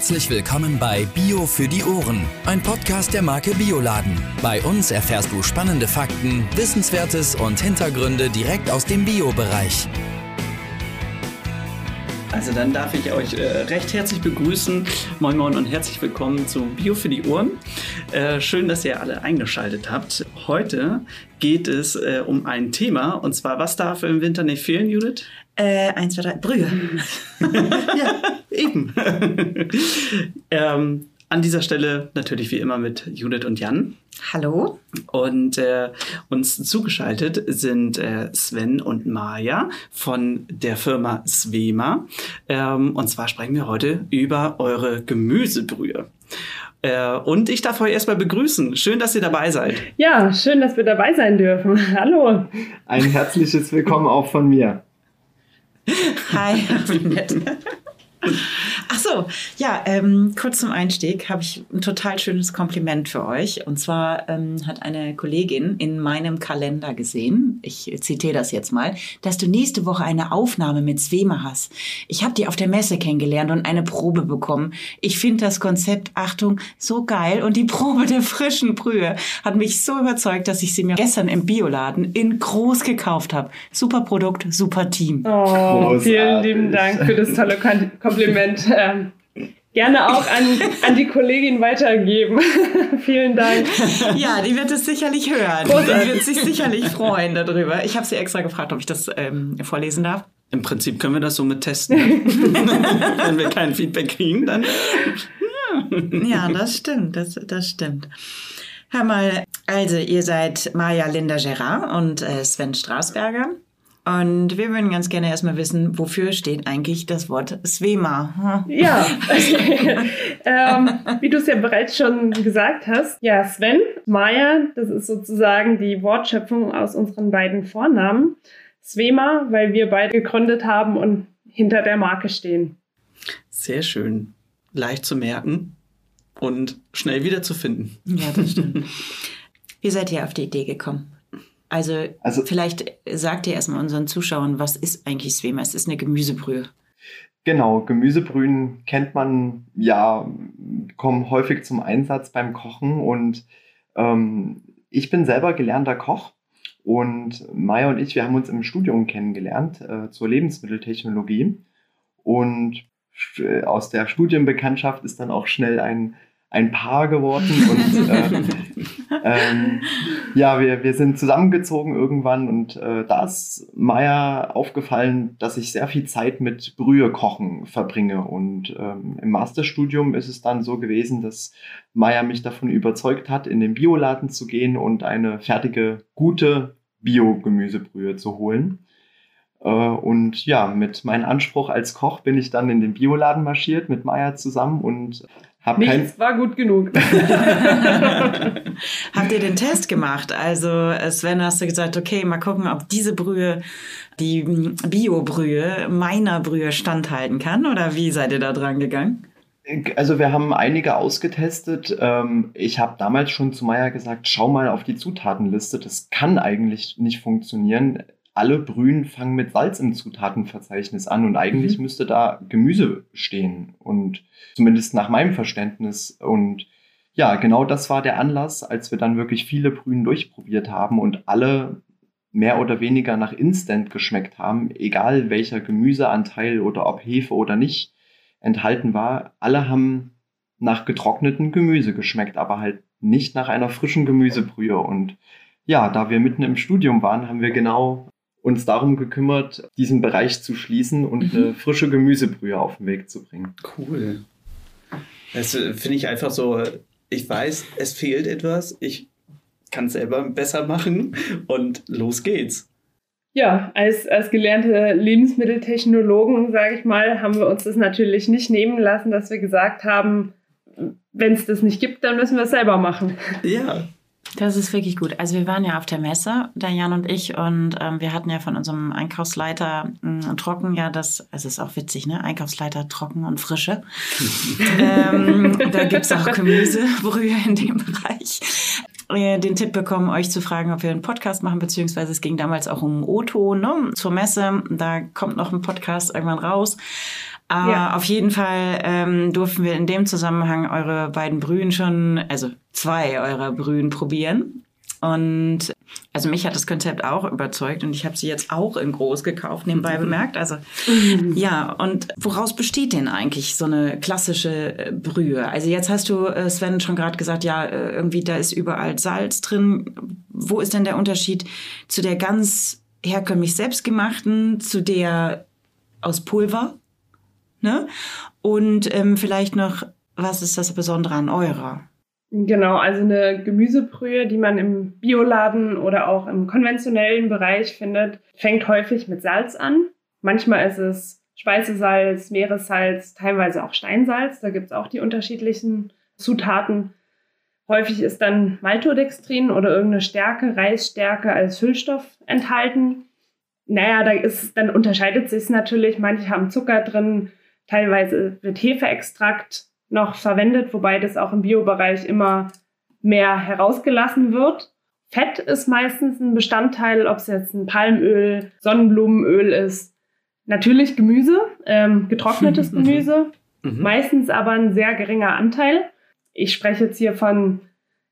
Herzlich willkommen bei Bio für die Ohren, ein Podcast der Marke Bioladen. Bei uns erfährst du spannende Fakten, Wissenswertes und Hintergründe direkt aus dem Bio-Bereich. Also dann darf ich euch äh, recht herzlich begrüßen. Moin Moin und herzlich willkommen zu Bio für die Ohren. Äh, schön, dass ihr alle eingeschaltet habt. Heute geht es äh, um ein Thema und zwar, was darf im Winter nicht fehlen, Judith? Äh, eins, zwei, drei, Brühe. ja, eben. ähm, an dieser Stelle natürlich wie immer mit Judith und Jan. Hallo. Und äh, uns zugeschaltet sind äh, Sven und Maja von der Firma Svema. Ähm, und zwar sprechen wir heute über eure Gemüsebrühe. Äh, und ich darf euch erstmal begrüßen. Schön, dass ihr dabei seid. Ja, schön, dass wir dabei sein dürfen. Hallo. Ein herzliches Willkommen auch von mir. Hi, wie nett. Ach so, ja, ähm, kurz zum Einstieg habe ich ein total schönes Kompliment für euch. Und zwar ähm, hat eine Kollegin in meinem Kalender gesehen, ich zitiere das jetzt mal, dass du nächste Woche eine Aufnahme mit Svema hast. Ich habe die auf der Messe kennengelernt und eine Probe bekommen. Ich finde das Konzept, Achtung, so geil. Und die Probe der frischen Brühe hat mich so überzeugt, dass ich sie mir gestern im Bioladen in groß gekauft habe. Super Produkt, super Team. Oh, vielen lieben Dank für das tolle Kompliment. Ähm, gerne auch an, an die Kollegin weitergeben. Vielen Dank. Ja, die wird es sicherlich hören. Die wird sich sicherlich freuen darüber. Ich habe sie extra gefragt, ob ich das ähm, vorlesen darf. Im Prinzip können wir das so mit testen. Wenn wir kein Feedback kriegen, dann. Ja, das stimmt. Das, das stimmt. Hör mal, also ihr seid Maja Linda Gerard und äh, Sven Straßberger. Und wir würden ganz gerne erstmal wissen, wofür steht eigentlich das Wort Svema? Hm? Ja, ähm, wie du es ja bereits schon gesagt hast, ja, Sven, Maya, das ist sozusagen die Wortschöpfung aus unseren beiden Vornamen. Svema, weil wir beide gegründet haben und hinter der Marke stehen. Sehr schön. Leicht zu merken und schnell wieder zu finden. Ja, das stimmt. Wie seid ihr auf die Idee gekommen? Also, also vielleicht sagt ihr erstmal unseren Zuschauern, was ist eigentlich Svema? Es ist eine Gemüsebrühe. Genau, Gemüsebrühen kennt man ja, kommen häufig zum Einsatz beim Kochen und ähm, ich bin selber gelernter Koch und Maya und ich, wir haben uns im Studium kennengelernt äh, zur Lebensmitteltechnologie und äh, aus der Studienbekanntschaft ist dann auch schnell ein ein Paar geworden und äh, ähm, ja, wir, wir sind zusammengezogen irgendwann und äh, da ist Maya aufgefallen, dass ich sehr viel Zeit mit Brühe kochen verbringe und ähm, im Masterstudium ist es dann so gewesen, dass Maya mich davon überzeugt hat, in den Bioladen zu gehen und eine fertige, gute Bio-Gemüsebrühe zu holen. Äh, und ja, mit meinem Anspruch als Koch bin ich dann in den Bioladen marschiert mit Maya zusammen und hab Nichts war gut genug. Habt ihr den Test gemacht? Also Sven, hast du gesagt, okay, mal gucken, ob diese Brühe, die Bio-Brühe, meiner Brühe standhalten kann? Oder wie seid ihr da dran gegangen? Also wir haben einige ausgetestet. Ähm, ich habe damals schon zu Meier gesagt, schau mal auf die Zutatenliste. Das kann eigentlich nicht funktionieren alle Brühen fangen mit Salz im Zutatenverzeichnis an und eigentlich mhm. müsste da Gemüse stehen und zumindest nach meinem Verständnis und ja, genau das war der Anlass, als wir dann wirklich viele Brühen durchprobiert haben und alle mehr oder weniger nach Instant geschmeckt haben, egal welcher Gemüseanteil oder ob Hefe oder nicht enthalten war. Alle haben nach getrocknetem Gemüse geschmeckt, aber halt nicht nach einer frischen Gemüsebrühe. Und ja, da wir mitten im Studium waren, haben wir genau uns darum gekümmert, diesen Bereich zu schließen und mhm. eine frische Gemüsebrühe auf den Weg zu bringen. Cool. Das äh, finde ich einfach so, ich weiß, es fehlt etwas, ich kann es selber besser machen und los geht's. Ja, als, als gelernte Lebensmitteltechnologen, sage ich mal, haben wir uns das natürlich nicht nehmen lassen, dass wir gesagt haben, wenn es das nicht gibt, dann müssen wir es selber machen. Ja, das ist wirklich gut. Also wir waren ja auf der Messe, der Jan und ich, und ähm, wir hatten ja von unserem Einkaufsleiter äh, Trocken ja das, also ist auch witzig, ne? Einkaufsleiter Trocken und Frische. ähm, da gibt's auch Gemüsebrühe in dem Bereich. Äh, den Tipp bekommen, euch zu fragen, ob wir einen Podcast machen, beziehungsweise es ging damals auch um Otto, ne? Zur Messe. Da kommt noch ein Podcast irgendwann raus. Aber Ja. auf jeden Fall ähm, durften wir in dem Zusammenhang eure beiden Brühen schon, also zwei eurer Brühen probieren. Und also mich hat das Konzept auch überzeugt und ich habe sie jetzt auch in groß gekauft, nebenbei bemerkt. Also ja, und woraus besteht denn eigentlich so eine klassische äh, Brühe? Also jetzt hast du, äh, Sven, schon gerade gesagt, ja, äh, irgendwie da ist überall Salz drin. Wo ist denn der Unterschied zu der ganz herkömmlich selbstgemachten, zu der aus Pulver? Ne? Und ähm, vielleicht noch, was ist das Besondere an eurer? Genau, also eine Gemüsebrühe, die man im Bioladen oder auch im konventionellen Bereich findet, fängt häufig mit Salz an. Manchmal ist es Speisesalz, Meeressalz, teilweise auch Steinsalz. Da gibt es auch die unterschiedlichen Zutaten. Häufig ist dann Maltodextrin oder irgendeine Stärke, Reisstärke als Füllstoff enthalten. Naja, da ist, dann unterscheidet sich es natürlich. Manche haben Zucker drin, teilweise wird Hefeextrakt noch verwendet, wobei das auch im Biobereich immer mehr herausgelassen wird. Fett ist meistens ein Bestandteil, ob es jetzt ein Palmöl, Sonnenblumenöl ist. Natürlich Gemüse, ähm, getrocknetes Gemüse, Mhm. meistens aber ein sehr geringer Anteil. Ich spreche jetzt hier von,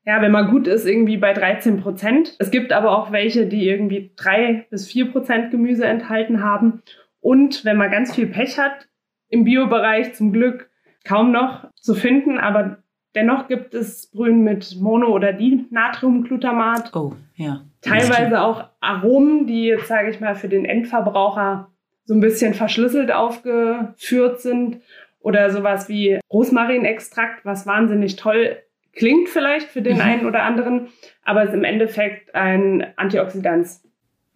ja, wenn man gut ist, irgendwie bei 13 Prozent. Es gibt aber auch welche, die irgendwie drei bis vier Prozent Gemüse enthalten haben. Und wenn man ganz viel Pech hat, im Biobereich zum Glück kaum noch zu finden, aber dennoch gibt es Brühen mit Mono- oder Dinatriumglutamat. Oh, ja. Teilweise auch Aromen, die jetzt, sage ich mal, für den Endverbraucher so ein bisschen verschlüsselt aufgeführt sind. Oder sowas wie Rosmarinextrakt, was wahnsinnig toll klingt vielleicht für den Mhm. einen oder anderen, aber ist im Endeffekt ein Antioxidant.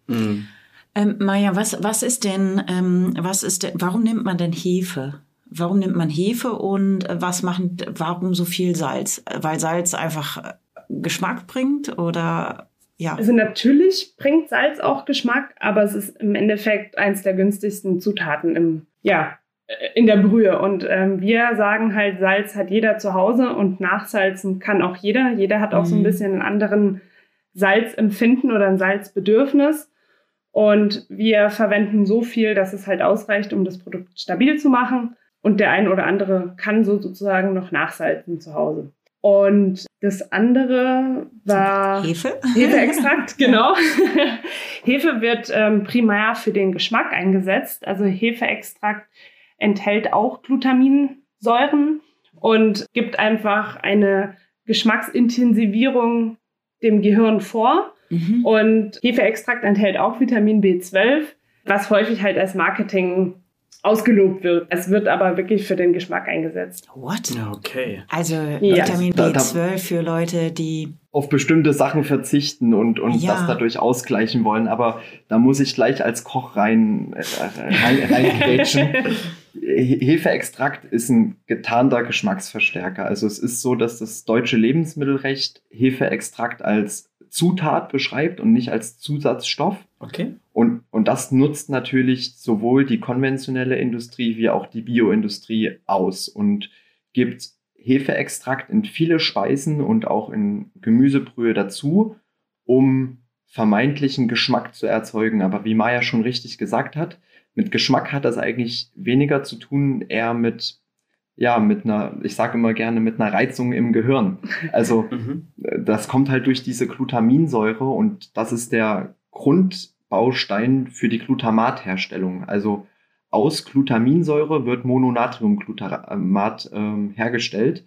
Mhm. Ähm, Maja, was, was ist denn, ähm, was ist denn, warum nimmt man denn Hefe? Warum nimmt man Hefe und äh, was machen, warum so viel Salz? Weil Salz einfach äh, Geschmack bringt oder ja? Also natürlich bringt Salz auch Geschmack, aber es ist im Endeffekt eins der günstigsten Zutaten im, ja, äh, in der Brühe. Und ähm, wir sagen halt, Salz hat jeder zu Hause und nachsalzen kann auch jeder. Jeder hat auch so ein Mhm. bisschen einen anderen Salzempfinden oder ein Salzbedürfnis. Und wir verwenden so viel, dass es halt ausreicht, um das Produkt stabil zu machen. Und der ein oder andere kann so sozusagen noch nachsalzen zu Hause. Und das andere war Hefe? Hefeextrakt, genau. Hefe wird ähm, primär für den Geschmack eingesetzt. Also Hefeextrakt enthält auch Glutaminsäuren und gibt einfach eine Geschmacksintensivierung dem Gehirn vor. Mhm. Und Hefeextrakt enthält auch Vitamin B12, was häufig halt als Marketing ausgelobt wird. Es wird aber wirklich für den Geschmack eingesetzt. What? Okay. Also Ja. Vitamin Da- da- B12 für Leute, die auf bestimmte Sachen verzichten und, und Ja. das dadurch ausgleichen wollen. Aber da muss ich gleich als Koch rein, äh, rein, reingrätschen. He- Hefeextrakt ist ein getarnter Geschmacksverstärker. Also es ist so, dass das deutsche Lebensmittelrecht Hefeextrakt als Zutat beschreibt und nicht als Zusatzstoff. Okay. Und, das nutzt natürlich sowohl die konventionelle Industrie wie auch die Bioindustrie aus und gibt Hefeextrakt in viele Speisen und auch in Gemüsebrühe dazu, um vermeintlichen Geschmack zu erzeugen. Aber wie Maya schon richtig gesagt hat, mit Geschmack hat das eigentlich weniger zu tun, eher mit, ja, mit einer, ich sage immer gerne, mit einer Reizung im Gehirn. Also Mhm. das kommt halt durch diese Glutaminsäure und das ist der Grundbaustein für die Glutamatherstellung. Also aus Glutaminsäure wird Mononatriumglutamat ähm, hergestellt.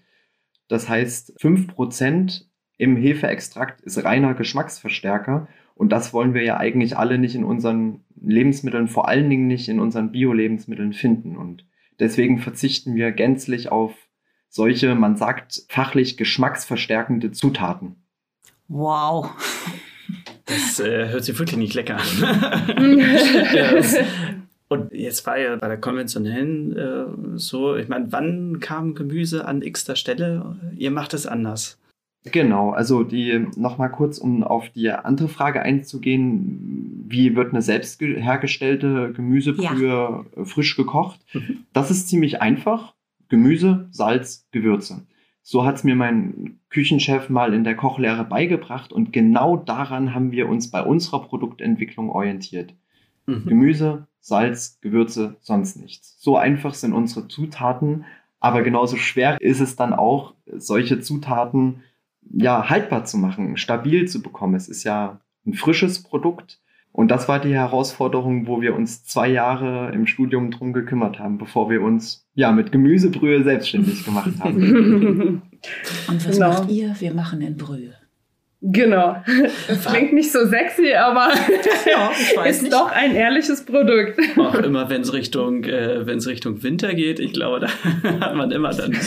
Das heißt, 5% im Hefeextrakt ist reiner Geschmacksverstärker und das wollen wir ja eigentlich alle nicht in unseren Lebensmitteln, vor allen Dingen nicht in unseren Bio-Lebensmitteln finden. Und deswegen verzichten wir gänzlich auf solche, man sagt, fachlich geschmacksverstärkende Zutaten. wow. Das äh, hört sich wirklich nicht lecker an. Und jetzt war ja bei der konventionellen äh, so, ich meine, wann kam Gemüse an x-ter Stelle? Ihr macht es anders. Genau, also die nochmal kurz, um auf die andere Frage einzugehen, wie wird eine selbst ge- hergestellte Gemüsebrühe äh, frisch gekocht? Mhm. Das ist ziemlich einfach. Gemüse, Salz, Gewürze. So hat es mir mein Küchenchef mal in der Kochlehre beigebracht und genau daran haben wir uns bei unserer Produktentwicklung orientiert. Mhm. Gemüse, Salz, Gewürze, sonst nichts. So einfach sind unsere Zutaten, aber genauso schwer ist es dann auch, solche Zutaten ja haltbar zu machen, stabil zu bekommen. Es ist ja ein frisches Produkt. Und das war die Herausforderung, wo wir uns zwei Jahre im Studium drum gekümmert haben, bevor wir uns ja mit Gemüsebrühe selbstständig gemacht haben. Und was genau. macht ihr? Wir machen in Brühe. Genau. Das klingt nicht so sexy, aber ja, ist nicht. doch ein ehrliches Produkt. Auch immer, wenn es Richtung, äh, Richtung Winter geht, ich glaube, da hat man immer dann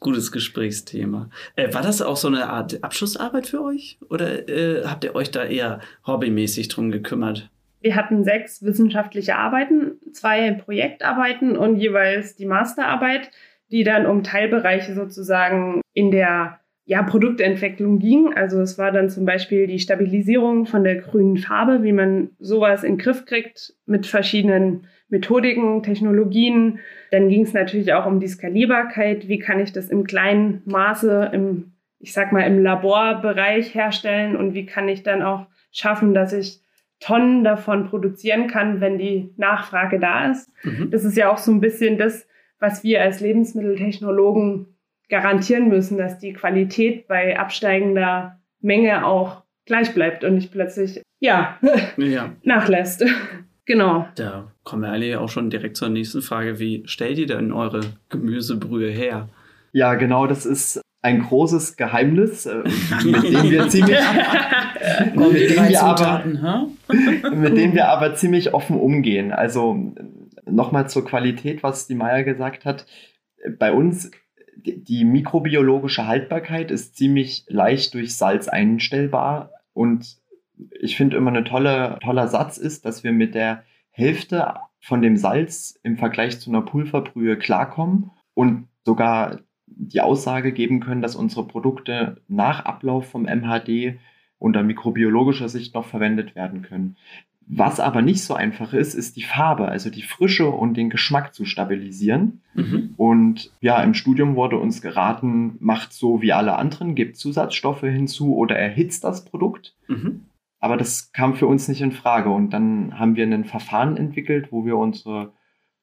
gutes Gesprächsthema. Äh, war das auch so eine Art Abschlussarbeit für euch? Oder äh, habt ihr euch da eher hobbymäßig drum gekümmert? Wir hatten sechs wissenschaftliche Arbeiten, zwei Projektarbeiten und jeweils die Masterarbeit, die dann um Teilbereiche sozusagen in der ja, Produktentwicklung ging. Also es war dann zum Beispiel die Stabilisierung von der grünen Farbe, wie man sowas in den Griff kriegt mit verschiedenen Methodiken, Technologien. Dann ging es natürlich auch um die Skalierbarkeit. Wie kann ich das im kleinen Maße, im, ich sag mal, im Laborbereich herstellen und wie kann ich dann auch schaffen, dass ich Tonnen davon produzieren kann, wenn die Nachfrage da ist. Mhm. Das ist ja auch so ein bisschen das, was wir als Lebensmitteltechnologen garantieren müssen, dass die Qualität bei absteigender Menge auch gleich bleibt und nicht plötzlich, ja, ja. nachlässt. genau. Da kommen wir eigentlich auch schon direkt zur nächsten Frage. Wie stellt ihr denn eure Gemüsebrühe her? Ja, genau, das ist ein großes Geheimnis, äh, mit dem wir ziemlich, mit, dem wir aber, mit dem wir aber ziemlich offen umgehen. Also nochmal zur Qualität, was die Maya gesagt hat. Bei uns die mikrobiologische Haltbarkeit ist ziemlich leicht durch Salz einstellbar und ich finde immer ein tolle, toller Satz ist, dass wir mit der Hälfte von dem Salz im Vergleich zu einer Pulverbrühe klarkommen und sogar die Aussage geben können, dass unsere Produkte nach Ablauf vom MHD unter mikrobiologischer Sicht noch verwendet werden können. Was aber nicht so einfach ist, ist die Farbe, also die Frische und den Geschmack zu stabilisieren. Mhm. Und ja, im Studium wurde uns geraten, macht so wie alle anderen, gebt Zusatzstoffe hinzu oder erhitzt das Produkt. Mhm. Aber das kam für uns nicht in Frage. Und dann haben wir ein Verfahren entwickelt, wo wir unsere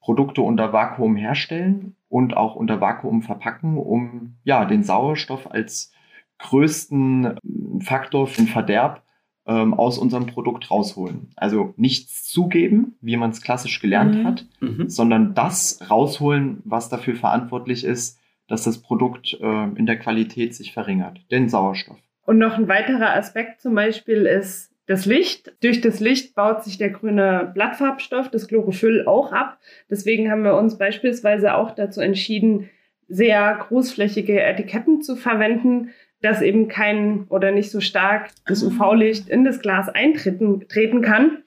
Produkte unter Vakuum herstellen und auch unter Vakuum verpacken, um ja den Sauerstoff als größten Faktor für den Verderb ähm, aus unserem Produkt rausholen. Also nichts zugeben, wie man es klassisch gelernt mhm. hat, mhm. sondern das rausholen, was dafür verantwortlich ist, dass das Produkt äh, in der Qualität sich verringert, den Sauerstoff. Und noch ein weiterer Aspekt zum Beispiel ist das Licht. Durch das Licht baut sich der grüne Blattfarbstoff, das Chlorophyll, auch ab. Deswegen haben wir uns beispielsweise auch dazu entschieden, sehr großflächige Etiketten zu verwenden, dass eben kein oder nicht so stark das ah. UV-Licht in das Glas eintreten treten kann.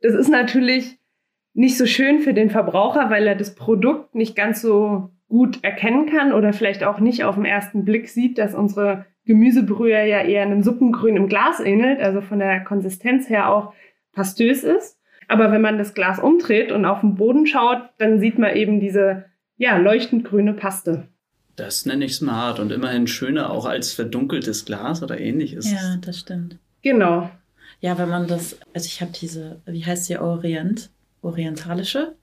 Das ist natürlich nicht so schön für den Verbraucher, weil er das Produkt nicht ganz so gut erkennen kann oder vielleicht auch nicht auf den ersten Blick sieht, dass unsere Gemüsebrühe ja eher einem Suppengrün im Glas ähnelt, also von der Konsistenz her auch pastös ist. Aber wenn man das Glas umdreht und auf den Boden schaut, dann sieht man eben diese ja, leuchtend grüne Paste. Das nenne ich smart und immerhin schöner auch als verdunkeltes Glas oder ähnliches. Ja, das stimmt. Genau. Ja, wenn man das, also ich habe diese, wie heißt sie, Orient, orientalische?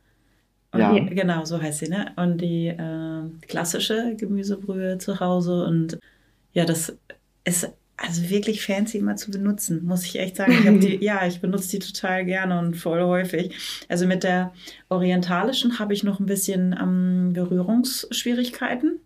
ja. Die, genau, so heißt sie, ne? Und die äh, klassische Gemüsebrühe zu Hause und ja, das ist also wirklich fancy immer zu benutzen, muss ich echt sagen. Ich die, ja, ich benutze die total gerne und voll häufig. Also mit der orientalischen habe ich noch ein bisschen ähm, Berührungsschwierigkeiten.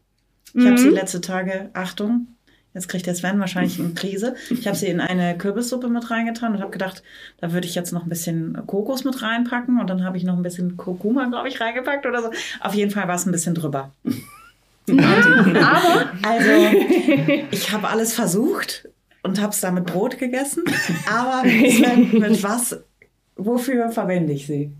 Ich mhm. habe sie letzte Tage, Achtung, jetzt kriegt der Sven wahrscheinlich eine Krise. Ich habe sie in eine Kürbissuppe mit reingetan und habe gedacht, da würde ich jetzt noch ein bisschen Kokos mit reinpacken und dann habe ich noch ein bisschen Kurkuma, glaube ich, reingepackt oder so. Auf jeden Fall war es ein bisschen drüber. aber, also, ich habe alles versucht und habe es da mit Brot gegessen. Aber Sven, mit was, wofür verwende ich sie?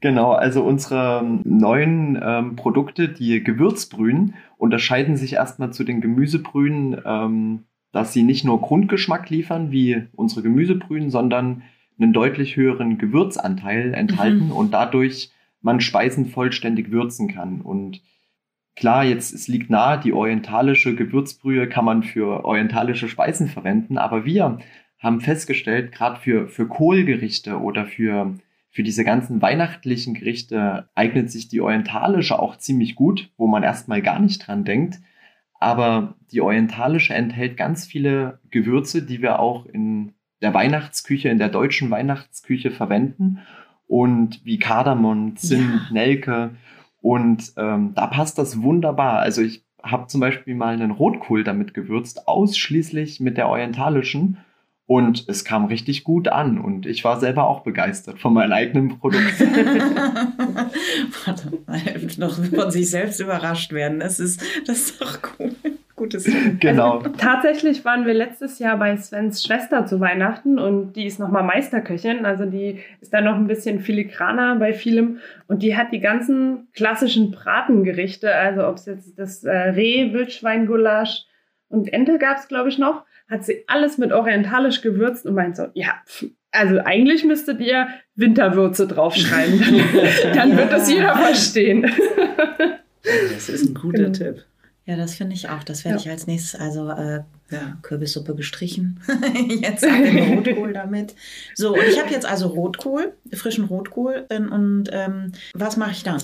Genau, also unsere neuen ähm, Produkte, die Gewürzbrühen, unterscheiden sich erstmal zu den Gemüsebrühen, ähm, dass sie nicht nur Grundgeschmack liefern wie unsere Gemüsebrühen, sondern einen deutlich höheren Gewürzanteil enthalten mhm. und dadurch man Speisen vollständig würzen kann. Und klar, jetzt es liegt nahe, die orientalische Gewürzbrühe kann man für orientalische Speisen verwenden, aber wir haben festgestellt, gerade für, für Kohlgerichte oder für für diese ganzen weihnachtlichen Gerichte eignet sich die orientalische auch ziemlich gut, wo man erstmal gar nicht dran denkt. Aber die orientalische enthält ganz viele Gewürze, die wir auch in der Weihnachtsküche, in der deutschen Weihnachtsküche verwenden. Und wie Kardamom, Zimt, ja. Nelke. Und ähm, da passt das wunderbar. Also ich habe zum Beispiel mal einen Rotkohl damit gewürzt, ausschließlich mit der orientalischen. Und es kam richtig gut an und ich war selber auch begeistert von meinem eigenen Produkt. noch von sich selbst überrascht werden, das ist, das ist doch cool. Gutes Genau. Also, tatsächlich waren wir letztes Jahr bei Svens Schwester zu Weihnachten und die ist nochmal Meisterköchin, also die ist da noch ein bisschen filigraner bei vielem und die hat die ganzen klassischen Bratengerichte, also ob es jetzt das äh, Reh, Wildschweingulasch und Ente gab es, glaube ich, noch hat sie alles mit orientalisch gewürzt und meint so, ja, also eigentlich müsstet ihr Winterwürze draufschreiben, dann, dann ja. wird das jeder verstehen. Das ist ein guter genau. Tipp. Ja, das finde ich auch. Das werde ja. ich als nächstes, also äh, ja. Kürbissuppe gestrichen. jetzt habe ich Rotkohl damit. So, und ich habe jetzt also Rotkohl, frischen Rotkohl. Und ähm, was mache ich dann?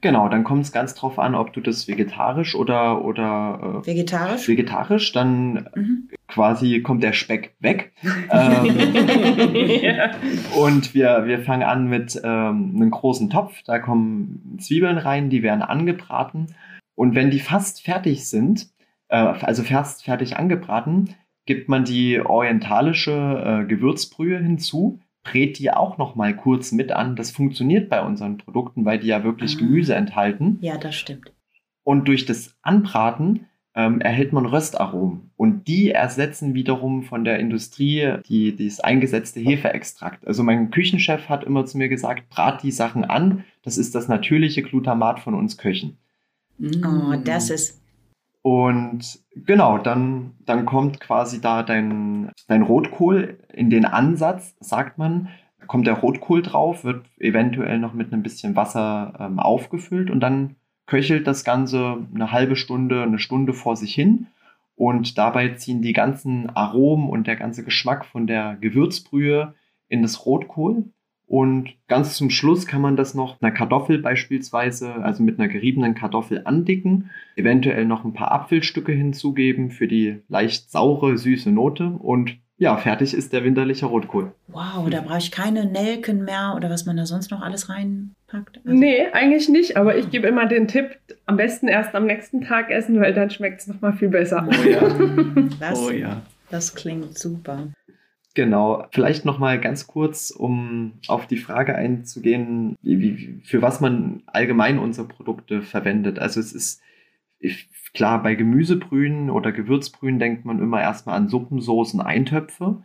Genau, dann kommt es ganz drauf an, ob du das vegetarisch oder oder äh, vegetarisch. Vegetarisch, dann mhm. quasi kommt der Speck weg. ähm, ja. Und wir, wir fangen an mit ähm, einem großen Topf. Da kommen Zwiebeln rein, die werden angebraten. Und wenn die fast fertig sind, äh, also fast fertig angebraten, gibt man die orientalische äh, Gewürzbrühe hinzu brät die auch noch mal kurz mit an. Das funktioniert bei unseren Produkten, weil die ja wirklich ah. Gemüse enthalten. Ja, das stimmt. Und durch das Anbraten ähm, erhält man Röstaromen. Und die ersetzen wiederum von der Industrie die, das eingesetzte Hefeextrakt. Also mein Küchenchef hat immer zu mir gesagt, brat die Sachen an. Das ist das natürliche Glutamat von uns Köchen. Oh, das ist und genau, dann, dann kommt quasi da dein, dein Rotkohl in den Ansatz, sagt man, kommt der Rotkohl drauf, wird eventuell noch mit einem bisschen Wasser ähm, aufgefüllt und dann köchelt das Ganze eine halbe Stunde, eine Stunde vor sich hin. Und dabei ziehen die ganzen Aromen und der ganze Geschmack von der Gewürzbrühe in das Rotkohl. Und ganz zum Schluss kann man das noch einer Kartoffel beispielsweise, also mit einer geriebenen Kartoffel andicken, eventuell noch ein paar Apfelstücke hinzugeben für die leicht saure, süße Note und ja, fertig ist der winterliche Rotkohl. Wow, da brauche ich keine Nelken mehr oder was man da sonst noch alles reinpackt. Also nee, eigentlich nicht, aber ich gebe immer den Tipp, am besten erst am nächsten Tag essen, weil dann schmeckt es nochmal viel besser. Oh ja. das, oh ja. Das klingt super. Genau, vielleicht noch mal ganz kurz, um auf die Frage einzugehen, wie, für was man allgemein unsere Produkte verwendet. Also es ist ich, klar, bei Gemüsebrühen oder Gewürzbrühen denkt man immer erstmal an Suppensoßen, Eintöpfe.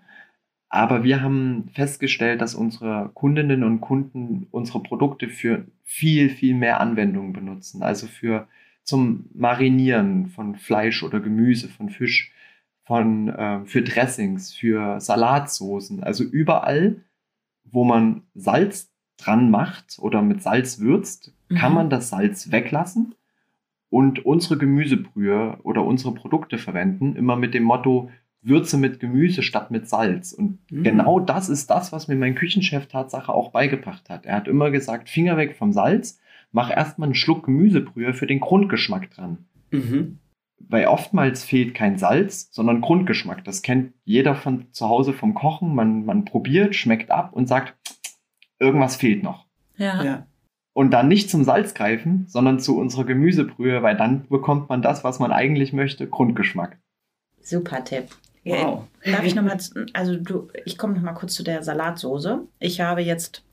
Aber wir haben festgestellt, dass unsere Kundinnen und Kunden unsere Produkte für viel, viel mehr Anwendungen benutzen. Also für zum Marinieren von Fleisch oder Gemüse, von Fisch von, äh, für Dressings, für Salatsoßen, also überall, wo man Salz dran macht oder mit Salz würzt, mhm. kann man das Salz weglassen und unsere Gemüsebrühe oder unsere Produkte verwenden, immer mit dem Motto, Würze mit Gemüse statt mit Salz. Und mhm. genau das ist das, was mir mein Küchenchef Tatsache auch beigebracht hat. Er hat immer gesagt, Finger weg vom Salz, mach erstmal einen Schluck Gemüsebrühe für den Grundgeschmack dran. Mhm weil oftmals fehlt kein Salz, sondern Grundgeschmack. Das kennt jeder von zu Hause vom Kochen. Man, man probiert, schmeckt ab und sagt, irgendwas fehlt noch. Ja. ja. Und dann nicht zum Salz greifen, sondern zu unserer Gemüsebrühe, weil dann bekommt man das, was man eigentlich möchte, Grundgeschmack. Super Tipp. Wow. Darf ich nochmal, also du, ich komme nochmal kurz zu der Salatsoße. Ich habe jetzt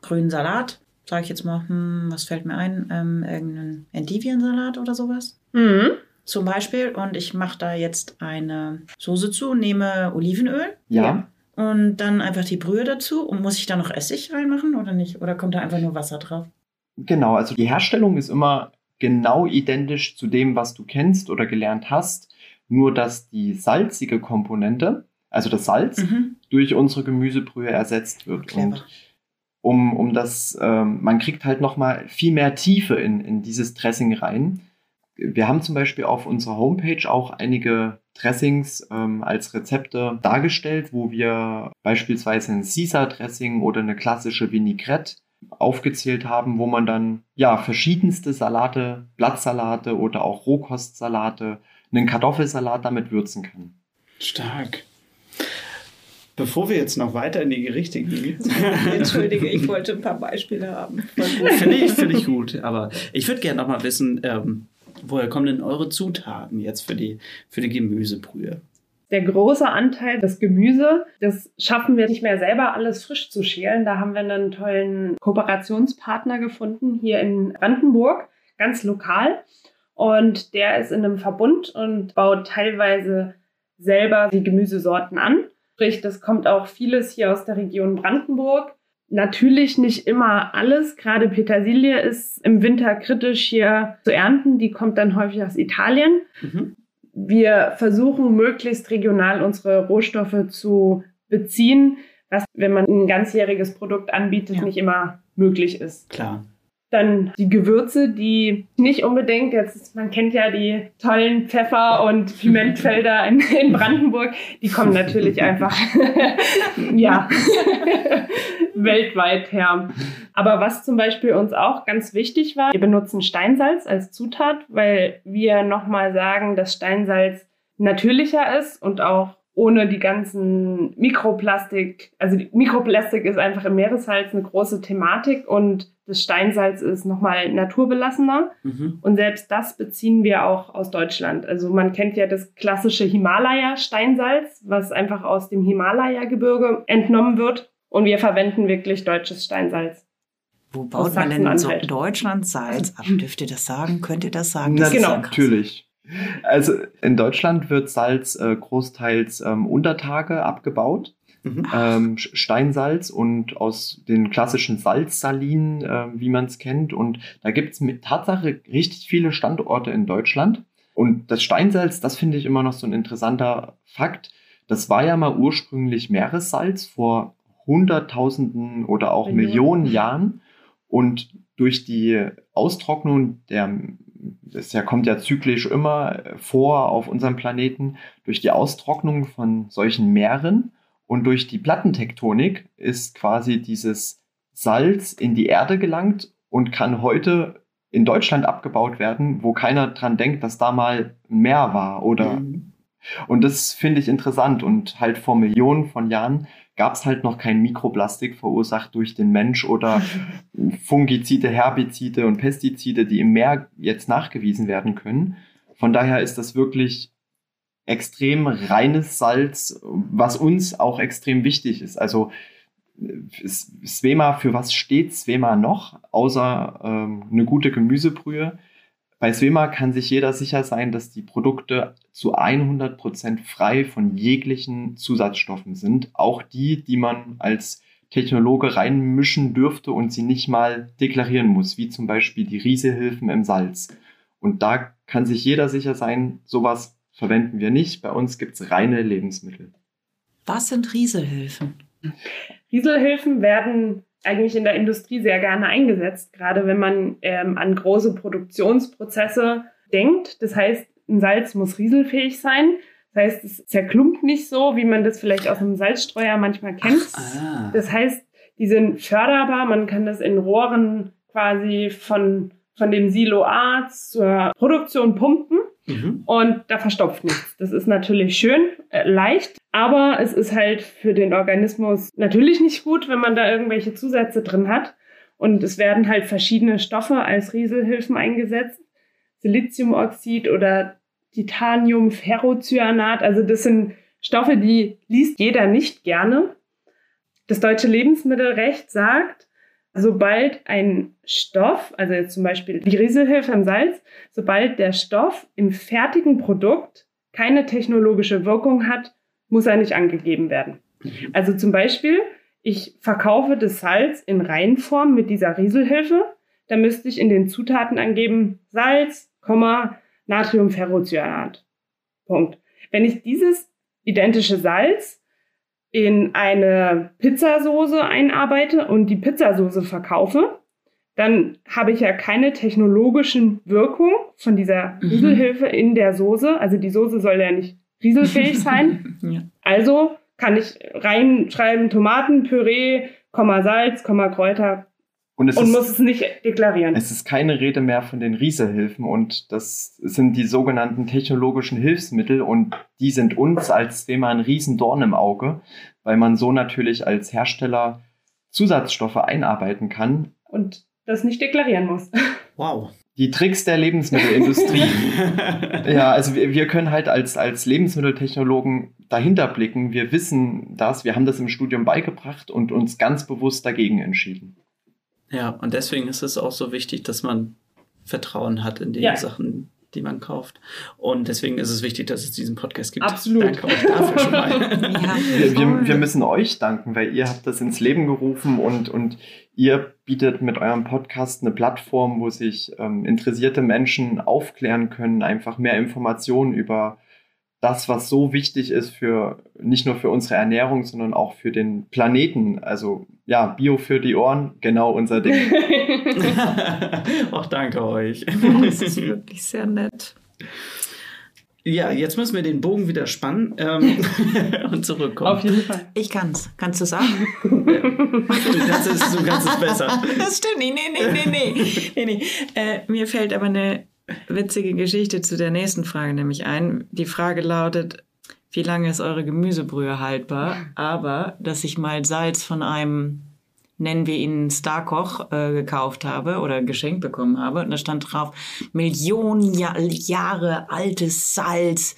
grünen Salat, sage ich jetzt mal, hm, was fällt mir ein? Ähm, irgendeinen Endiviensalat oder sowas? Mhm zum Beispiel und ich mache da jetzt eine Soße zu, nehme Olivenöl. Ja. Und dann einfach die Brühe dazu. Und muss ich da noch Essig reinmachen oder nicht? Oder kommt da einfach nur Wasser drauf? Genau, also die Herstellung ist immer genau identisch zu dem, was du kennst oder gelernt hast. Nur dass die salzige Komponente, also das Salz, mhm. durch unsere Gemüsebrühe ersetzt wird. Clever. Und um, um das, ähm, man kriegt halt nochmal viel mehr Tiefe in, in dieses Dressing rein Wir haben zum Beispiel auf unserer Homepage auch einige Dressings ähm, als Rezepte dargestellt, wo wir beispielsweise ein Caesar-Dressing oder eine klassische Vinaigrette aufgezählt haben, wo man dann ja verschiedenste Salate, Blattsalate oder auch Rohkostsalate, einen Kartoffelsalat damit würzen kann. Stark. Bevor wir jetzt noch weiter in die Gerichte gehen. Entschuldige, ich wollte ein paar Beispiele haben. Finde ich, find ich gut. Aber ich würde gerne noch mal wissen, ähm, woher kommen denn eure Zutaten jetzt für die, für die Gemüsebrühe? Der große Anteil des Gemüse, das schaffen wir nicht mehr selber alles frisch zu schälen. Da haben wir einen tollen Kooperationspartner gefunden hier in Brandenburg, ganz lokal. Und der ist in einem Verbund und baut teilweise selber die Gemüsesorten an. Sprich, das kommt auch vieles hier aus der Region Brandenburg. Natürlich nicht immer alles. Gerade Petersilie ist im Winter kritisch hier zu ernten. Die kommt dann häufig aus Italien. Mhm. Wir versuchen möglichst regional unsere Rohstoffe zu beziehen, was, wenn man ein ganzjähriges Produkt anbietet, ja. nicht immer möglich ist. Klar. Dann die Gewürze, die nicht unbedingt, jetzt, man kennt ja die tollen Pfeffer- und Pimentfelder in, in Brandenburg, die kommen natürlich einfach, ja, weltweit her. Aber was zum Beispiel uns auch ganz wichtig war, wir benutzen Steinsalz als Zutat, weil wir nochmal sagen, dass Steinsalz natürlicher ist und auch ohne die ganzen Mikroplastik, also Mikroplastik ist einfach im Meeressalz eine große Thematik und das Steinsalz ist nochmal naturbelassener. Mhm. Und selbst das beziehen wir auch aus Deutschland. Also man kennt ja das klassische Himalaya-Steinsalz, was einfach aus dem Himalaya-Gebirge entnommen wird. Und wir verwenden wirklich deutsches Steinsalz. Wo baut man denn in so Deutschland Salz ab? Dürft ihr das sagen? Könnt ihr das sagen? Das genau. Natürlich. Also in Deutschland wird Salz äh, großteils ähm, Untertage abgebaut. Mhm. Ähm, Steinsalz und aus den klassischen Salzsalinen, äh, wie man es kennt. Und da gibt es mit Tatsache richtig viele Standorte in Deutschland. Und das Steinsalz, das finde ich immer noch so ein interessanter Fakt. Das war ja mal ursprünglich Meeressalz vor Hunderttausenden oder auch Millionen, Millionen Jahren. Und durch die Austrocknung der das ja, kommt ja zyklisch immer vor auf unserem Planeten, durch die Austrocknung von solchen Meeren und durch die Plattentektonik ist quasi dieses Salz in die Erde gelangt und kann heute in Deutschland abgebaut werden, wo keiner dran denkt, dass da mal ein Meer war oder mhm. und das finde ich interessant und halt vor Millionen von Jahren gab es halt noch kein Mikroplastik verursacht durch den Mensch oder Fungizide, Herbizide und Pestizide, die im Meer jetzt nachgewiesen werden können. Von daher ist das wirklich extrem reines Salz, was uns auch extrem wichtig ist. Also Svema, für was steht Svema noch, außer ähm, eine gute Gemüsebrühe? Bei Swema kann sich jeder sicher sein, dass die Produkte zu 100 Prozent frei von jeglichen Zusatzstoffen sind. Auch die, die man als Technologe reinmischen dürfte und sie nicht mal deklarieren muss, wie zum Beispiel die Riesehilfen im Salz. Und da kann sich jeder sicher sein, sowas verwenden wir nicht. Bei uns gibt es reine Lebensmittel. Was sind Rieselhilfen? Rieselhilfen werden eigentlich in der Industrie sehr gerne eingesetzt, gerade wenn man ähm, an große Produktionsprozesse denkt. Das heißt, ein Salz muss rieselfähig sein. Das heißt, es zerklumpt nicht so, wie man das vielleicht aus einem Salzstreuer manchmal kennt. Ach, ah. Das heißt, die sind förderbar. Man kann das in Rohren quasi von, von dem Silo A zur Produktion pumpen. Mhm. Und da verstopft nichts. Das ist natürlich schön, äh, leicht, aber es ist halt für den Organismus natürlich nicht gut, wenn man da irgendwelche Zusätze drin hat. Und es werden halt verschiedene Stoffe als Rieselhilfen eingesetzt. Siliziumoxid oder Titanium, Ferrocyanat. Also das sind Stoffe, die liest jeder nicht gerne. Das deutsche Lebensmittelrecht sagt, sobald ein Stoff, also jetzt zum Beispiel die Rieselhilfe im Salz, sobald der Stoff im fertigen Produkt keine technologische Wirkung hat, muss er nicht angegeben werden. Also zum Beispiel, ich verkaufe das Salz in Reinform mit dieser Rieselhilfe, da müsste ich in den Zutaten angeben Salz, Natriumferrocyanat. Punkt. Wenn ich dieses identische Salz in eine Pizzasoße einarbeite und die Pizzasoße verkaufe, dann habe ich ja keine technologischen Wirkung von dieser mhm. Rieselhilfe in der Soße. Also die Soße soll ja nicht rieselfähig sein. ja. Also kann ich reinschreiben Tomatenpüree, Salz, Kräuter, und, und ist, muss es nicht deklarieren. Es ist keine Rede mehr von den Rieselhilfen und das sind die sogenannten technologischen Hilfsmittel und die sind uns als Thema ein Riesendorn im Auge, weil man so natürlich als Hersteller Zusatzstoffe einarbeiten kann. Und das nicht deklarieren muss. Wow. Die Tricks der Lebensmittelindustrie. ja, also wir, wir können halt als, als Lebensmitteltechnologen dahinter blicken. Wir wissen das, wir haben das im Studium beigebracht und uns ganz bewusst dagegen entschieden. Ja, und deswegen ist es auch so wichtig, dass man Vertrauen hat in die ja. Sachen, die man kauft. Und deswegen ist es wichtig, dass es diesen Podcast gibt. Absolut. Danke euch dafür schon mal. ja, wir, wir, wir, müssen euch danken, weil ihr habt das ins Leben gerufen und, und ihr bietet mit eurem Podcast eine Plattform, wo sich ähm, interessierte Menschen aufklären können, einfach mehr Informationen über das, was so wichtig ist für nicht nur für unsere Ernährung, sondern auch für den Planeten. Also ja, Bio für die Ohren, genau unser Ding. Auch danke euch. Das ist wirklich sehr nett. Ja, jetzt müssen wir den Bogen wieder spannen ähm, und zurückkommen. Auf jeden Fall. Ich kann's. Kannst du sagen? du, kannst es, du kannst es besser. Das stimmt. Nee, nee, nee, nee, nee. nee, nee. Äh, mir fällt aber eine witzige Geschichte zu der nächsten Frage nämlich ein. Die Frage lautet, wie lange ist eure Gemüsebrühe haltbar? Aber, dass ich mal Salz von einem, nennen wir ihn Starkoch, äh, gekauft habe oder geschenkt bekommen habe. Und da stand drauf, Millionen Jahr, Jahre altes Salz,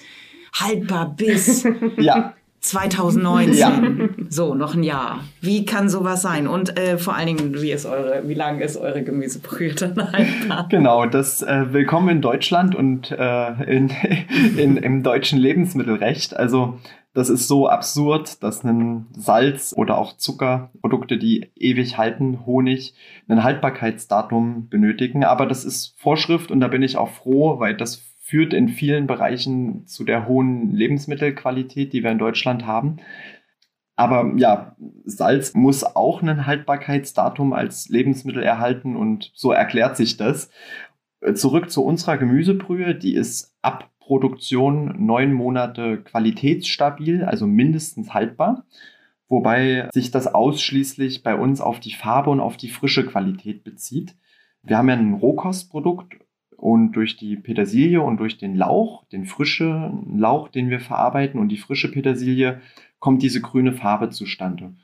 haltbar bis. ja. 2019. Ja. So, noch ein Jahr. Wie kann sowas sein? Und äh, vor allen Dingen, wie ist eure, wie lang ist eure Gemüsebrühe dann haltbar? Genau, das äh, Willkommen in Deutschland und äh, in, in, im deutschen Lebensmittelrecht. Also das ist so absurd, dass ein Salz oder auch Zuckerprodukte, die ewig halten, Honig, ein Haltbarkeitsdatum benötigen. Aber das ist Vorschrift und da bin ich auch froh, weil das führt in vielen Bereichen zu der hohen Lebensmittelqualität, die wir in Deutschland haben. Aber ja, Salz muss auch ein Haltbarkeitsdatum als Lebensmittel erhalten und so erklärt sich das. Zurück zu unserer Gemüsebrühe, die ist ab Produktion neun Monate qualitätsstabil, also mindestens haltbar, wobei sich das ausschließlich bei uns auf die Farbe und auf die frische Qualität bezieht. Wir haben ja ein Rohkostprodukt und durch die Petersilie und durch den Lauch, den frischen Lauch, den wir verarbeiten und die frische Petersilie, kommt diese grüne Farbe zustande.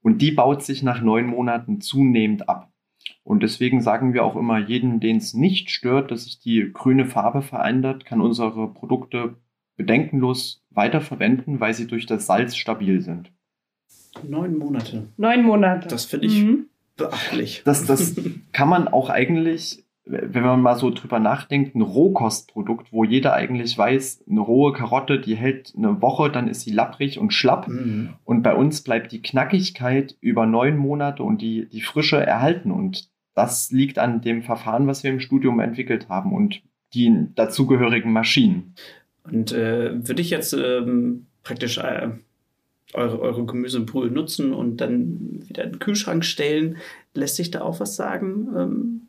Und die baut sich nach neun Monaten zunehmend ab. Und deswegen sagen wir auch immer, jeden, den es nicht stört, dass sich die grüne Farbe verändert, kann unsere Produkte bedenkenlos weiterverwenden, weil sie durch das Salz stabil sind. Neun Monate. Neun Monate. Das finde ich mhm. beachtlich. Das, das kann man auch eigentlich wenn man mal so drüber nachdenkt, ein Rohkostprodukt, wo jeder eigentlich weiß, eine rohe Karotte, die hält eine Woche, dann ist sie lapprig und schlapp. Mhm. Und bei uns bleibt die Knackigkeit über neun Monate und die, die Frische erhalten. Und das liegt an dem Verfahren, was wir im Studium entwickelt haben und die dazugehörigen Maschinen. Und äh, würde ich jetzt ähm, praktisch äh, eure, eure Gemüsebrühe nutzen und dann wieder in den Kühlschrank stellen, lässt sich da auch was sagen? Ähm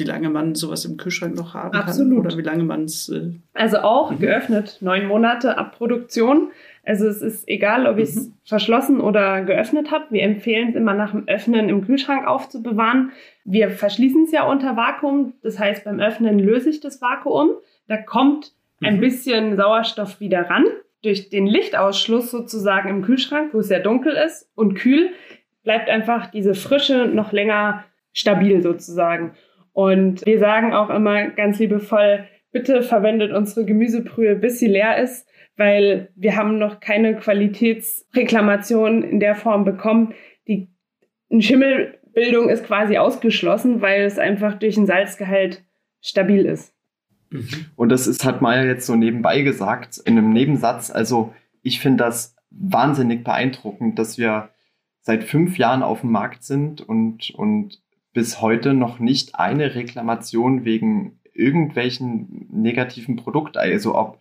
wie lange man sowas im Kühlschrank noch haben Absolut. kann oder wie lange man es. Äh also auch mhm. geöffnet, neun Monate ab Produktion. Also es ist egal, ob ich es mhm. verschlossen oder geöffnet habe. Wir empfehlen es immer nach dem Öffnen im Kühlschrank aufzubewahren. Wir verschließen es ja unter Vakuum. Das heißt, beim Öffnen löse ich das Vakuum. Da kommt ein mhm. bisschen Sauerstoff wieder ran. Durch den Lichtausschluss sozusagen im Kühlschrank, wo es sehr dunkel ist und kühl, bleibt einfach diese Frische noch länger stabil sozusagen. Und wir sagen auch immer ganz liebevoll, bitte verwendet unsere Gemüsebrühe, bis sie leer ist, weil wir haben noch keine Qualitätsreklamation in der Form bekommen. Die Schimmelbildung ist quasi ausgeschlossen, weil es einfach durch ein Salzgehalt stabil ist. Mhm. Und das ist, hat Maya jetzt so nebenbei gesagt, in einem Nebensatz. Also ich finde das wahnsinnig beeindruckend, dass wir seit fünf Jahren auf dem Markt sind und, und bis heute noch nicht eine Reklamation wegen irgendwelchen negativen Produkten. Also ob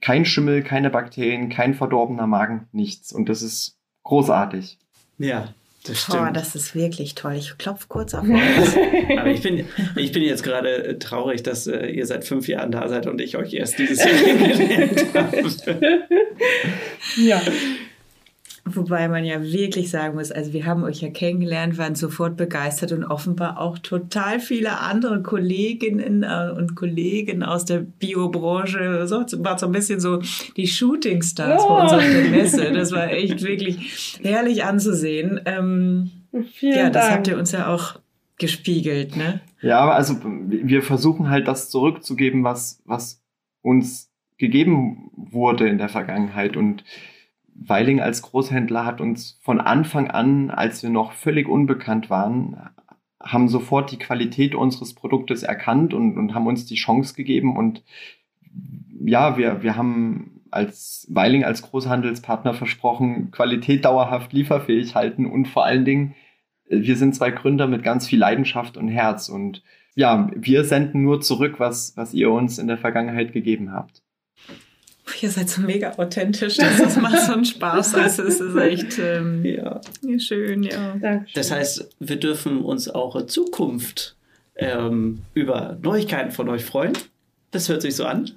kein Schimmel, keine Bakterien, kein verdorbener Magen, nichts. Und das ist großartig. Ja, Das Oh, stimmt. das ist wirklich toll. Ich klopfe kurz auf Holz. Aber ich bin, ich bin jetzt gerade äh, traurig, dass äh, ihr seit fünf Jahren da seid und ich euch erst dieses Jahr kennengelernt habe. Ja. Wobei man ja wirklich sagen muss, also wir haben euch ja kennengelernt, waren sofort begeistert und offenbar auch total viele andere Kolleginnen äh, und Kollegen aus der Biobranche. So, war so ein bisschen so die Shootingstars bei uns Oh. auf der Messe. Das war echt wirklich herrlich anzusehen. Ähm, Vielen ja, das Dank. habt ihr uns ja auch gespiegelt, ne? Ja, aber also wir versuchen halt das zurückzugeben, was, was uns gegeben wurde in der Vergangenheit. Und Weiling als Großhändler hat uns von Anfang an, als wir noch völlig unbekannt waren, haben sofort die Qualität unseres Produktes erkannt und, und haben uns die Chance gegeben. Und ja, wir, wir haben als Weiling als Großhandelspartner versprochen, Qualität dauerhaft lieferfähig halten und vor allen Dingen, wir sind zwei Gründer mit ganz viel Leidenschaft und Herz und ja, wir senden nur zurück, was, was ihr uns in der Vergangenheit gegeben habt. Ihr seid so mega authentisch. Das, das macht so einen Spaß. Also es ist echt ähm, Ja. schön, ja. Dankeschön. Das heißt, wir dürfen uns auch in Zukunft ähm, über Neuigkeiten von euch freuen. Das hört sich so an.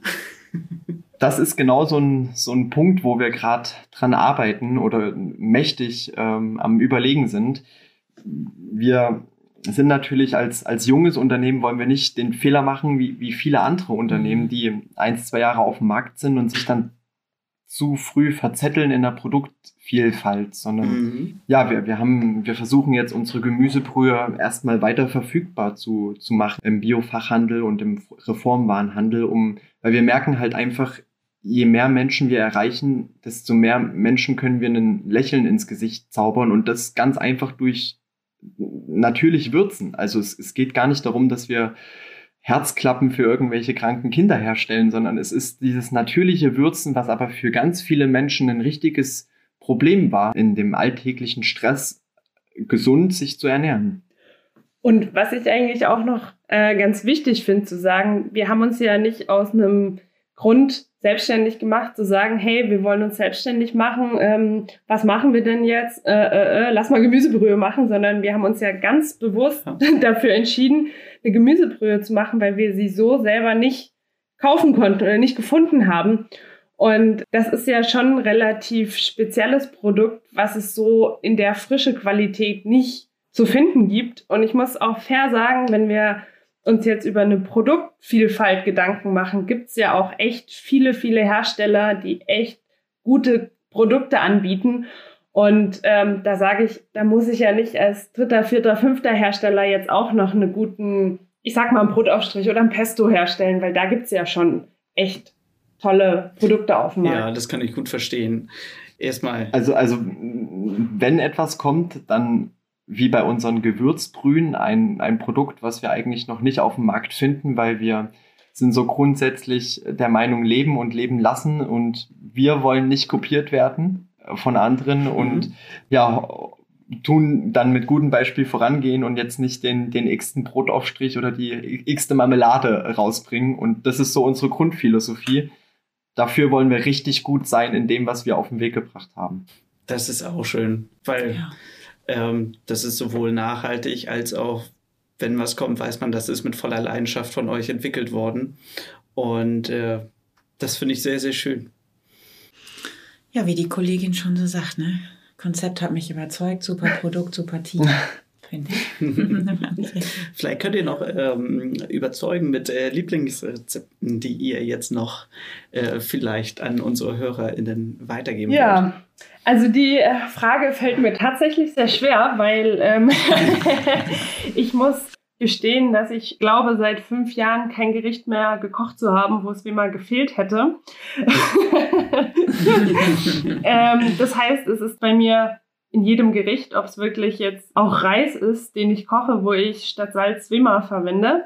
Das ist genau so ein, so ein Punkt, wo wir gerade dran arbeiten oder mächtig ähm, am Überlegen sind. Wir sind natürlich als, als junges Unternehmen, wollen wir nicht den Fehler machen, wie, wie viele andere Unternehmen, die eins, zwei Jahre auf dem Markt sind und sich dann zu früh verzetteln in der Produktvielfalt, sondern Mhm. ja, wir, wir haben, wir versuchen jetzt unsere Gemüsebrühe erstmal weiter verfügbar zu, zu machen im Biofachhandel und im Reformwarenhandel, um, weil wir merken halt einfach, je mehr Menschen wir erreichen, desto mehr Menschen können wir ein Lächeln ins Gesicht zaubern und das ganz einfach durch natürlich würzen. Also es, es geht gar nicht darum, dass wir Herzklappen für irgendwelche kranken Kinder herstellen, sondern es ist dieses natürliche Würzen, was aber für ganz viele Menschen ein richtiges Problem war, in dem alltäglichen Stress gesund sich zu ernähren. Und was ich eigentlich auch noch äh, ganz wichtig finde zu sagen, wir haben uns ja nicht aus einem Grund selbstständig gemacht, zu sagen, hey, wir wollen uns selbstständig machen, ähm, was machen wir denn jetzt? Äh, äh, äh, lass mal Gemüsebrühe machen, sondern wir haben uns ja ganz bewusst Ja. dafür entschieden, eine Gemüsebrühe zu machen, weil wir sie so selber nicht kaufen konnten oder nicht gefunden haben. Und das ist ja schon ein relativ spezielles Produkt, was es so in der frische Qualität nicht zu finden gibt. Und ich muss auch fair sagen, wenn wir uns jetzt über eine Produktvielfalt Gedanken machen, gibt es ja auch echt viele, viele Hersteller, die echt gute Produkte anbieten. Und ähm, da sage ich, da muss ich ja nicht als dritter, vierter, fünfter Hersteller jetzt auch noch einen guten, ich sag mal, einen Brotaufstrich oder ein Pesto herstellen, weil da gibt's ja schon echt tolle Produkte auf dem Markt. Ja, das kann ich gut verstehen. Erstmal. Also, also wenn etwas kommt, dann wie bei unseren Gewürzbrühen ein, ein Produkt, was wir eigentlich noch nicht auf dem Markt finden, weil wir sind so grundsätzlich der Meinung leben und leben lassen und wir wollen nicht kopiert werden von anderen und ja, tun dann mit gutem Beispiel vorangehen und jetzt nicht den, den x-ten Brotaufstrich oder die x-te Marmelade rausbringen und das ist so unsere Grundphilosophie. Dafür wollen wir richtig gut sein in dem, was wir auf den Weg gebracht haben. Das ist auch schön, weil Ja. Ähm, das ist sowohl nachhaltig als auch, wenn was kommt, weiß man, das ist mit voller Leidenschaft von euch entwickelt worden. Und äh, das finde ich sehr, sehr schön. Ja, wie die Kollegin schon so sagt, ne? Konzept hat mich überzeugt, super Produkt, super Team. Finde ich. Vielleicht könnt ihr noch ähm, überzeugen mit äh, Lieblingsrezepten, die ihr jetzt noch äh, vielleicht an unsere HörerInnen weitergeben wollt. Ja, also die äh, Frage fällt mir tatsächlich sehr schwer, weil ähm, ich muss gestehen, dass ich glaube, seit fünf Jahren kein Gericht mehr gekocht zu haben, wo es mir mal gefehlt hätte. ähm, das heißt, es ist bei mir in jedem Gericht, ob es wirklich jetzt auch Reis ist, den ich koche, wo ich statt Salz Wimmer verwende.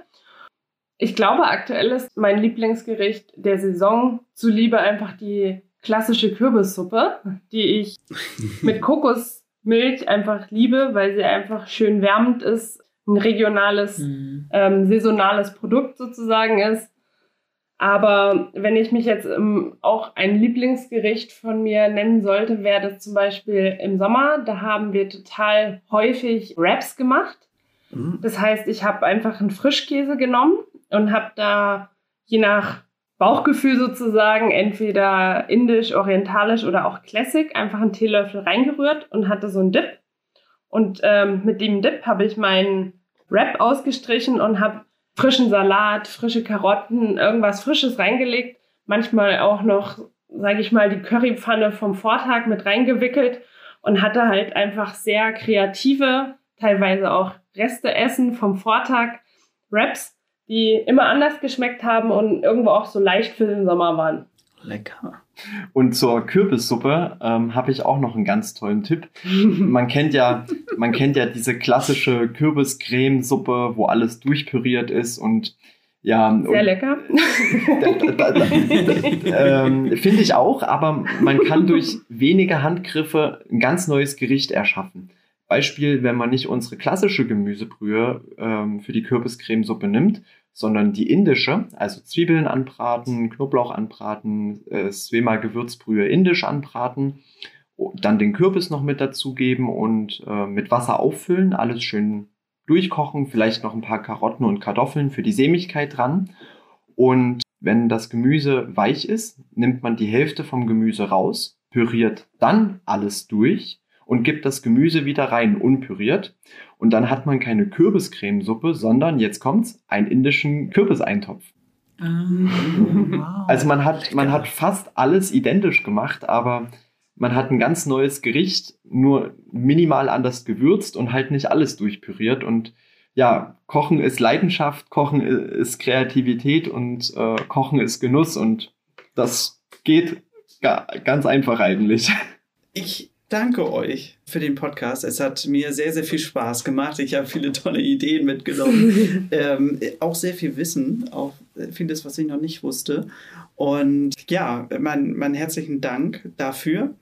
Ich glaube, aktuell ist mein Lieblingsgericht der Saison zuliebe einfach die klassische Kürbissuppe, die ich mit Kokosmilch einfach liebe, weil sie einfach schön wärmend ist, ein regionales, Mhm. ähm, saisonales Produkt sozusagen ist. Aber wenn ich mich jetzt ähm, auch ein Lieblingsgericht von mir nennen sollte, wäre das zum Beispiel im Sommer. Da haben wir total häufig Wraps gemacht. Mhm. Das heißt, ich habe einfach einen Frischkäse genommen und habe da je nach Bauchgefühl sozusagen entweder indisch, orientalisch oder auch Classic einfach einen Teelöffel reingerührt und hatte so einen Dip. Und ähm, mit dem Dip habe ich meinen Wrap ausgestrichen und habe frischen Salat, frische Karotten, irgendwas Frisches reingelegt. Manchmal auch noch, sage ich mal, die Currypfanne vom Vortag mit reingewickelt und hatte halt einfach sehr kreative, teilweise auch Reste essen vom Vortag, Wraps, die immer anders geschmeckt haben und irgendwo auch so leicht für den Sommer waren. Lecker. Und zur Kürbissuppe ähm, habe ich auch noch einen ganz tollen Tipp. Man kennt ja, man kennt ja diese klassische Kürbiscremesuppe, wo alles durchpüriert ist und ja. Sehr und, lecker. ähm, Finde ich auch, aber man kann durch wenige Handgriffe ein ganz neues Gericht erschaffen. Beispiel, wenn man nicht unsere klassische Gemüsebrühe ähm, für die Kürbiscremesuppe nimmt, sondern die indische, also Zwiebeln anbraten, Knoblauch anbraten, äh, Swema Gewürzbrühe indisch anbraten, dann den Kürbis noch mit dazugeben und äh, mit Wasser auffüllen, alles schön durchkochen, vielleicht noch ein paar Karotten und Kartoffeln für die Sämigkeit dran. Und wenn das Gemüse weich ist, nimmt man die Hälfte vom Gemüse raus, püriert dann alles durch und gibt das Gemüse wieder rein, unpüriert. Und dann hat man keine Kürbiscremesuppe, sondern jetzt kommt's, einen indischen Kürbiseintopf. Oh, wow. Also man hat, man hat fast alles identisch gemacht, aber man hat ein ganz neues Gericht, nur minimal anders gewürzt und halt nicht alles durchpüriert. Und ja, Kochen ist Leidenschaft, Kochen ist Kreativität und äh, Kochen ist Genuss und das geht ganz einfach eigentlich. Ich danke euch für den Podcast. Es hat mir sehr, sehr viel Spaß gemacht. Ich habe viele tolle Ideen mitgenommen. ähm, auch sehr viel Wissen, auch vieles, was ich noch nicht wusste. Und ja, mein, mein herzlichen Dank dafür.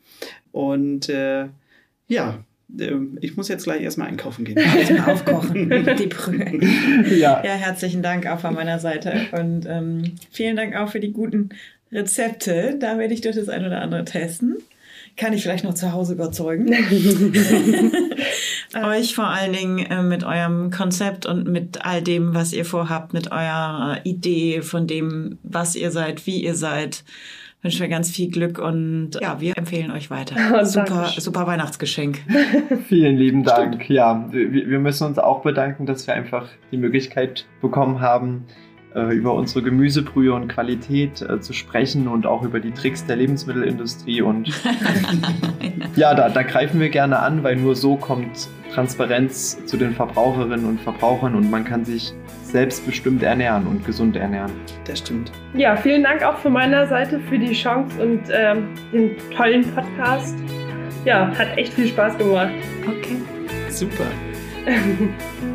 Und äh, ja, ähm, ich muss jetzt gleich erstmal einkaufen gehen. Erstmal aufkochen, die Brühe. Ja. ja, herzlichen Dank auch von meiner Seite. Und ähm, vielen Dank auch für die guten Rezepte. Da werde ich durch das ein oder andere testen kann ich vielleicht noch zu Hause überzeugen. Euch vor allen Dingen äh, mit eurem Konzept und mit all dem, was ihr vorhabt, mit eurer Idee von dem, was ihr seid, wie ihr seid. Wünschen wir ganz viel Glück und ja, wir empfehlen euch weiter. Oh, super, super Weihnachtsgeschenk. Vielen lieben Dank. Stimmt. Ja, wir, wir müssen uns auch bedanken, dass wir einfach die Möglichkeit bekommen haben, äh, über unsere Gemüsebrühe und Qualität äh, zu sprechen und auch über die Tricks der Lebensmittelindustrie. Und ja, da, da greifen wir gerne an, weil nur so kommt Transparenz zu den Verbraucherinnen und Verbrauchern und man kann sich selbstbestimmt ernähren und gesund ernähren. Das stimmt. Ja, vielen Dank auch von meiner Seite für die Chance und ähm, den tollen Podcast. Ja, hat echt viel Spaß gemacht. Okay. Super.